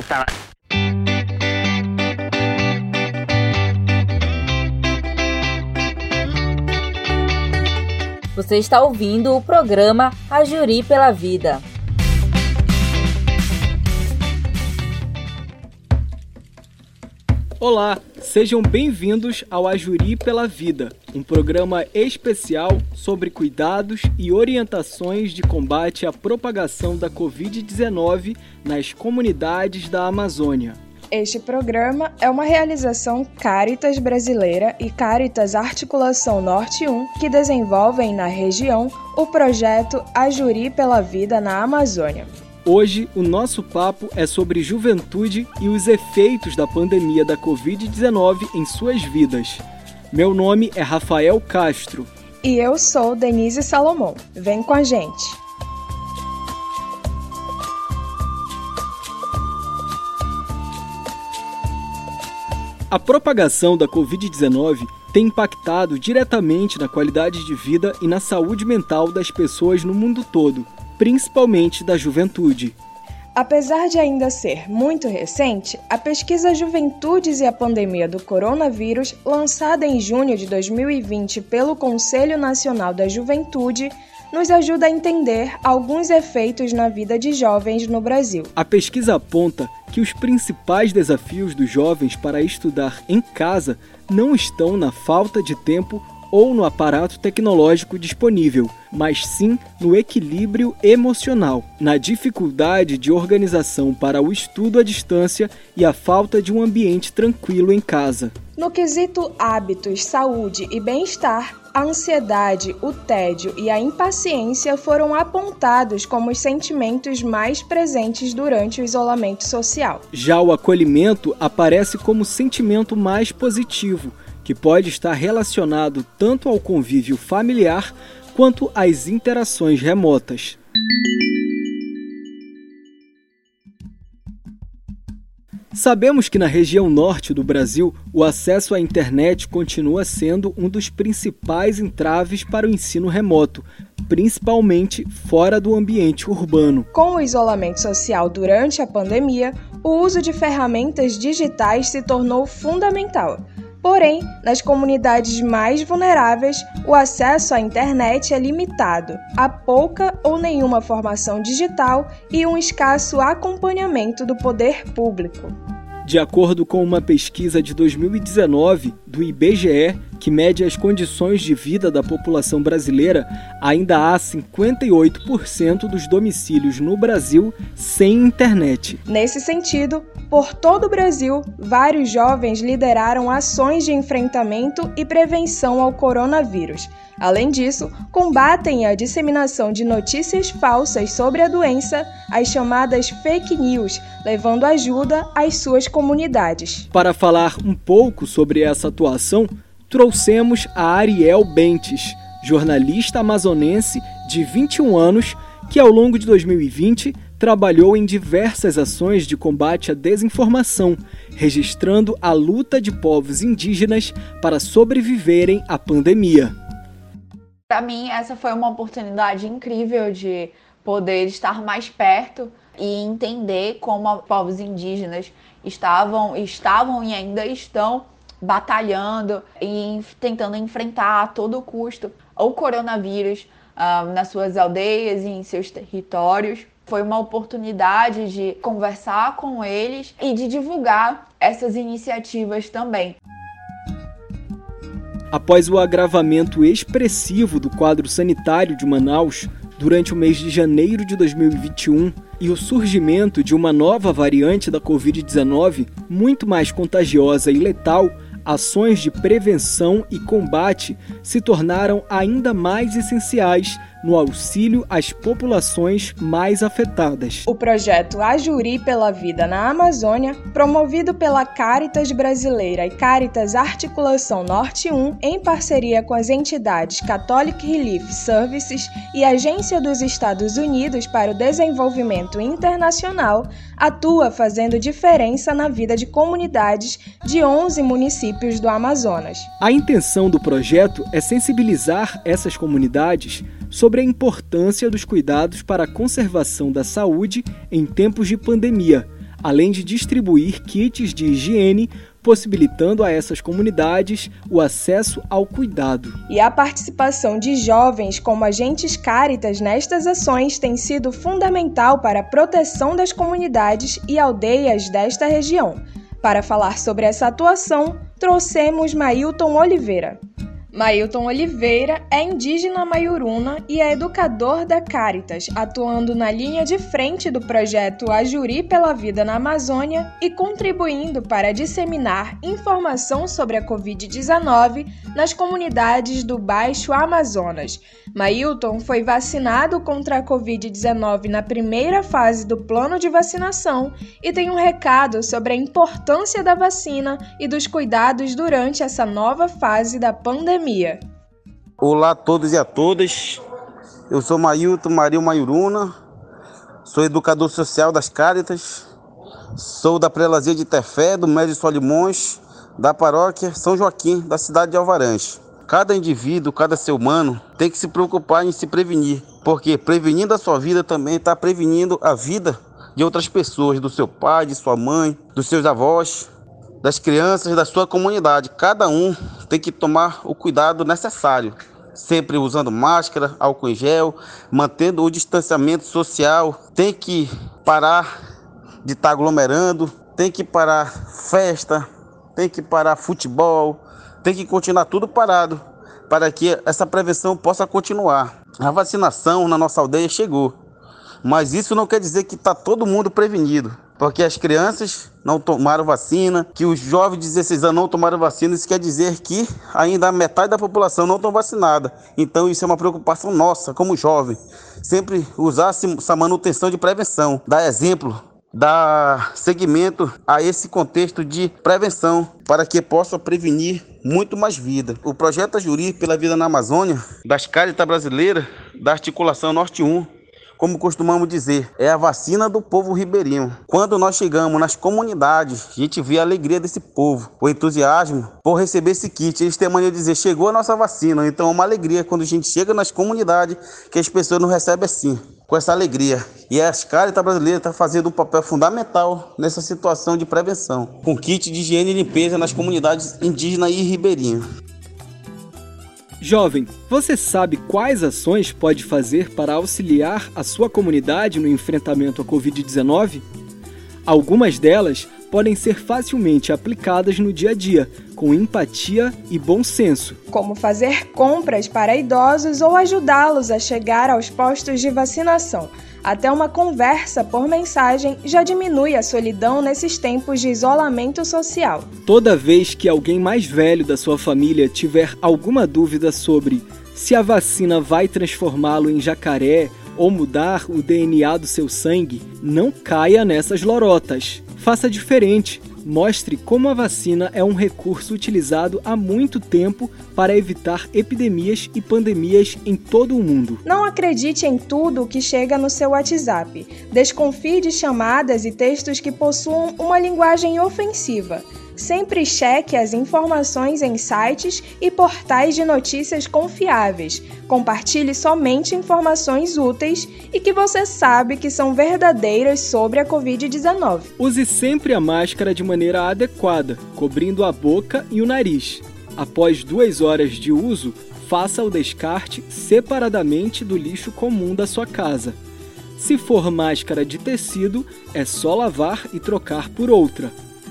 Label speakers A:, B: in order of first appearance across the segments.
A: essa
B: Você está ouvindo o programa A Juri pela Vida.
C: Olá, sejam bem-vindos ao Ajuri pela Vida, um programa especial sobre cuidados e orientações de combate à propagação da Covid-19 nas comunidades da Amazônia.
D: Este programa é uma realização Caritas Brasileira e Caritas Articulação Norte 1 que desenvolvem na região o projeto Ajuri pela Vida na Amazônia.
C: Hoje, o nosso papo é sobre juventude e os efeitos da pandemia da Covid-19 em suas vidas. Meu nome é Rafael Castro.
D: E eu sou Denise Salomão. Vem com a gente.
C: A propagação da Covid-19 tem impactado diretamente na qualidade de vida e na saúde mental das pessoas no mundo todo principalmente da juventude.
D: Apesar de ainda ser muito recente, a pesquisa Juventudes e a Pandemia do Coronavírus, lançada em junho de 2020 pelo Conselho Nacional da Juventude, nos ajuda a entender alguns efeitos na vida de jovens no Brasil.
C: A pesquisa aponta que os principais desafios dos jovens para estudar em casa não estão na falta de tempo ou no aparato tecnológico disponível, mas sim no equilíbrio emocional, na dificuldade de organização para o estudo à distância e a falta de um ambiente tranquilo em casa.
D: No quesito hábitos, saúde e bem-estar, a ansiedade, o tédio e a impaciência foram apontados como os sentimentos mais presentes durante o isolamento social.
C: Já o acolhimento aparece como sentimento mais positivo, que pode estar relacionado tanto ao convívio familiar quanto às interações remotas. Sabemos que na região norte do Brasil, o acesso à internet continua sendo um dos principais entraves para o ensino remoto, principalmente fora do ambiente urbano.
D: Com o isolamento social durante a pandemia, o uso de ferramentas digitais se tornou fundamental Porém, nas comunidades mais vulneráveis, o acesso à internet é limitado, há pouca ou nenhuma formação digital e um escasso acompanhamento do poder público.
C: De acordo com uma pesquisa de 2019 do IBGE, que mede as condições de vida da população brasileira, ainda há 58% dos domicílios no Brasil sem internet.
D: Nesse sentido, por todo o Brasil, vários jovens lideraram ações de enfrentamento e prevenção ao coronavírus. Além disso, combatem a disseminação de notícias falsas sobre a doença, as chamadas fake news, levando ajuda às suas comunidades.
C: Para falar um pouco sobre essa atuação, trouxemos a Ariel Bentes, jornalista amazonense de 21 anos que, ao longo de 2020, trabalhou em diversas ações de combate à desinformação, registrando a luta de povos indígenas para sobreviverem à pandemia.
E: Para mim, essa foi uma oportunidade incrível de poder estar mais perto e entender como povos indígenas estavam, estavam e ainda estão batalhando e tentando enfrentar a todo custo o coronavírus uh, nas suas aldeias e em seus territórios. Foi uma oportunidade de conversar com eles e de divulgar essas iniciativas também.
C: Após o agravamento expressivo do quadro sanitário de Manaus durante o mês de janeiro de 2021 e o surgimento de uma nova variante da Covid-19, muito mais contagiosa e letal, ações de prevenção e combate se tornaram ainda mais essenciais no auxílio às populações mais afetadas.
D: O projeto Ajuri pela Vida na Amazônia, promovido pela Caritas Brasileira e Caritas Articulação Norte 1, em parceria com as entidades Catholic Relief Services e Agência dos Estados Unidos para o Desenvolvimento Internacional, atua fazendo diferença na vida de comunidades de 11 municípios do Amazonas.
C: A intenção do projeto é sensibilizar essas comunidades sobre a importância dos cuidados para a conservação da saúde em tempos de pandemia, além de distribuir kits de higiene possibilitando a essas comunidades o acesso ao cuidado.
D: E a participação de jovens como agentes cáritas nestas ações tem sido fundamental para a proteção das comunidades e aldeias desta região. Para falar sobre essa atuação, trouxemos Mailton Oliveira. Mailton Oliveira é indígena maiuruna e é educador da Caritas, atuando na linha de frente do projeto Ajuri pela Vida na Amazônia e contribuindo para disseminar informação sobre a Covid-19 nas comunidades do Baixo Amazonas. Mailton foi vacinado contra a Covid-19 na primeira fase do plano de vacinação e tem um recado sobre a importância da vacina e dos cuidados durante essa nova fase da pandemia pandemia.
A: Olá a todos e a todas. Eu sou Mailton Mario Maiuruna, sou educador social das Cáritas, sou da Prelazia de Tefé, do Médio Solimões, da paróquia São Joaquim, da cidade de Alvarães. Cada indivíduo, cada ser humano tem que se preocupar em se prevenir, porque prevenindo a sua vida também está prevenindo a vida de outras pessoas, do seu pai, de sua mãe, dos seus avós, das crianças da sua comunidade. Cada um tem que tomar o cuidado necessário, sempre usando máscara, álcool em gel, mantendo o distanciamento social. Tem que parar de estar aglomerando, tem que parar festa, tem que parar futebol, tem que continuar tudo parado para que essa prevenção possa continuar. A vacinação na nossa aldeia chegou, mas isso não quer dizer que está todo mundo prevenido porque as crianças não tomaram vacina, que os jovens de 16 anos não tomaram vacina, isso quer dizer que ainda metade da população não estão vacinada. Então isso é uma preocupação nossa, como jovem. Sempre usar essa manutenção de prevenção, dar exemplo, dar seguimento a esse contexto de prevenção para que possa prevenir muito mais vida. O projeto Ajuri pela Vida na Amazônia, das Caritas Brasileiras, da Articulação Norte 1, como costumamos dizer, é a vacina do povo ribeirinho. Quando nós chegamos nas comunidades, a gente vê a alegria desse povo, o entusiasmo por receber esse kit. Eles têm a mania de dizer: chegou a nossa vacina. Então é uma alegria quando a gente chega nas comunidades que as pessoas não recebem assim com essa alegria. E a Caritas Brasileira está fazendo um papel fundamental nessa situação de prevenção, com kit de higiene e limpeza nas comunidades indígenas e ribeirinhas.
C: Jovem, você sabe quais ações pode fazer para auxiliar a sua comunidade no enfrentamento à Covid-19? Algumas delas podem ser facilmente aplicadas no dia a dia, com empatia e bom senso.
D: Como fazer compras para idosos ou ajudá-los a chegar aos postos de vacinação até uma conversa por mensagem já diminui a solidão nesses tempos de isolamento social.
C: Toda vez que alguém mais velho da sua família tiver alguma dúvida sobre se a vacina vai transformá-lo em jacaré ou mudar o DNA do seu sangue, não caia nessas lorotas. Faça diferente mostre como a vacina é um recurso utilizado há muito tempo para evitar epidemias e pandemias em todo o mundo.
D: Não acredite em tudo que chega no seu WhatsApp. Desconfie de chamadas e textos que possuam uma linguagem ofensiva. Sempre cheque as informações em sites e portais de notícias confiáveis. Compartilhe somente informações úteis e que você sabe que são verdadeiras sobre a Covid-19.
C: Use sempre a máscara de maneira adequada, cobrindo a boca e o nariz. Após duas horas de uso, faça o descarte separadamente do lixo comum da sua casa. Se for máscara de tecido, é só lavar e trocar por outra.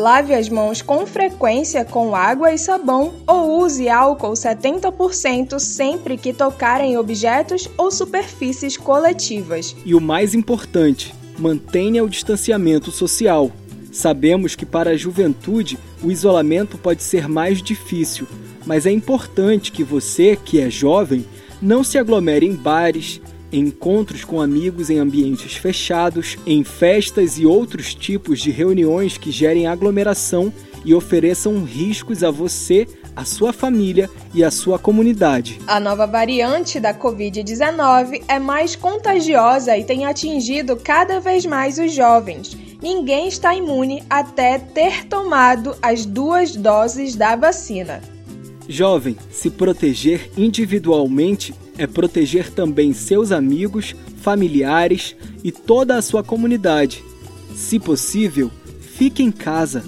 D: Lave as mãos com frequência com água e sabão ou use álcool 70% sempre que tocar em objetos ou superfícies coletivas.
C: E o mais importante, mantenha o distanciamento social. Sabemos que para a juventude o isolamento pode ser mais difícil, mas é importante que você, que é jovem, não se aglomere em bares, encontros com amigos em ambientes fechados, em festas e outros tipos de reuniões que gerem aglomeração e ofereçam riscos a você, a sua família e a sua comunidade.
D: A nova variante da Covid-19 é mais contagiosa e tem atingido cada vez mais os jovens. Ninguém está imune até ter tomado as duas doses da vacina.
C: Jovem, se proteger individualmente é proteger também seus amigos, familiares e toda a sua comunidade. Se possível, fique em casa.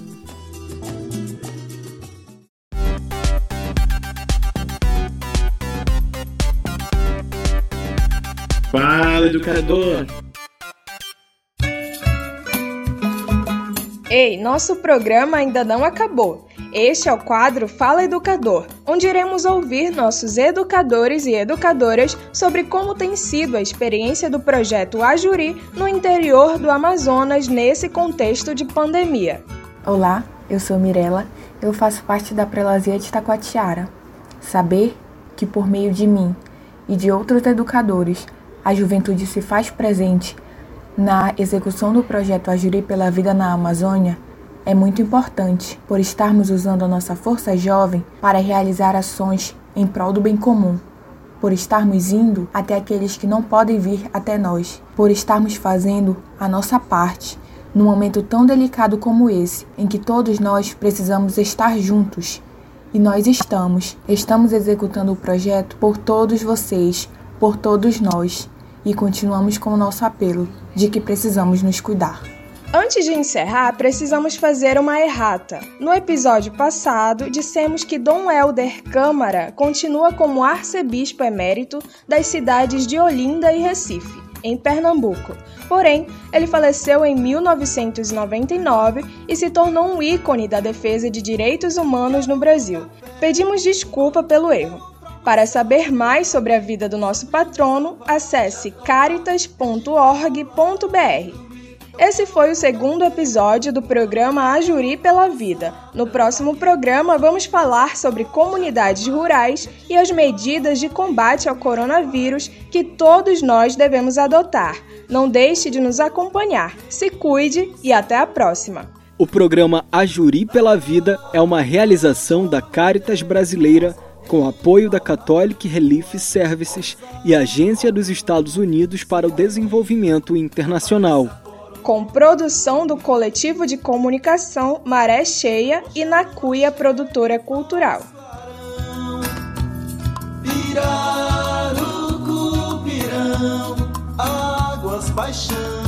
F: Fala, educador!
D: Ei, nosso programa ainda não acabou. Este é o quadro Fala Educador, onde iremos ouvir nossos educadores e educadoras sobre como tem sido a experiência do projeto Ajuri no interior do Amazonas nesse contexto de pandemia.
G: Olá, eu sou Mirella, eu faço parte da Prelazia de Taquatiara. Saber que por meio de mim e de outros educadores a juventude se faz presente na execução do projeto Ajuri pela Vida na Amazônia é muito importante, por estarmos usando a nossa força jovem para realizar ações em prol do bem comum, por estarmos indo até aqueles que não podem vir até nós, por estarmos fazendo a nossa parte num momento tão delicado como esse, em que todos nós precisamos estar juntos. E nós estamos, estamos executando o projeto por todos vocês, por todos nós e continuamos com o nosso apelo de que precisamos nos cuidar.
D: Antes de encerrar, precisamos fazer uma errata. No episódio passado, dissemos que Dom Helder Câmara continua como arcebispo emérito das cidades de Olinda e Recife, em Pernambuco. Porém, ele faleceu em 1999 e se tornou um ícone da defesa de direitos humanos no Brasil. Pedimos desculpa pelo erro. Para saber mais sobre a vida do nosso patrono, acesse caritas.org.br. Esse foi o segundo episódio do programa Ajuri pela Vida. No próximo programa, vamos falar sobre comunidades rurais e as medidas de combate ao coronavírus que todos nós devemos adotar. Não deixe de nos acompanhar. Se cuide e até a próxima.
C: O programa Ajuri pela Vida é uma realização da Caritas Brasileira com apoio da Catholic Relief Services e Agência dos Estados Unidos para o Desenvolvimento Internacional.
D: Com produção do coletivo de comunicação Maré Cheia e Nacuia Produtora Cultural. Pirarucu, pirão, águas paixão.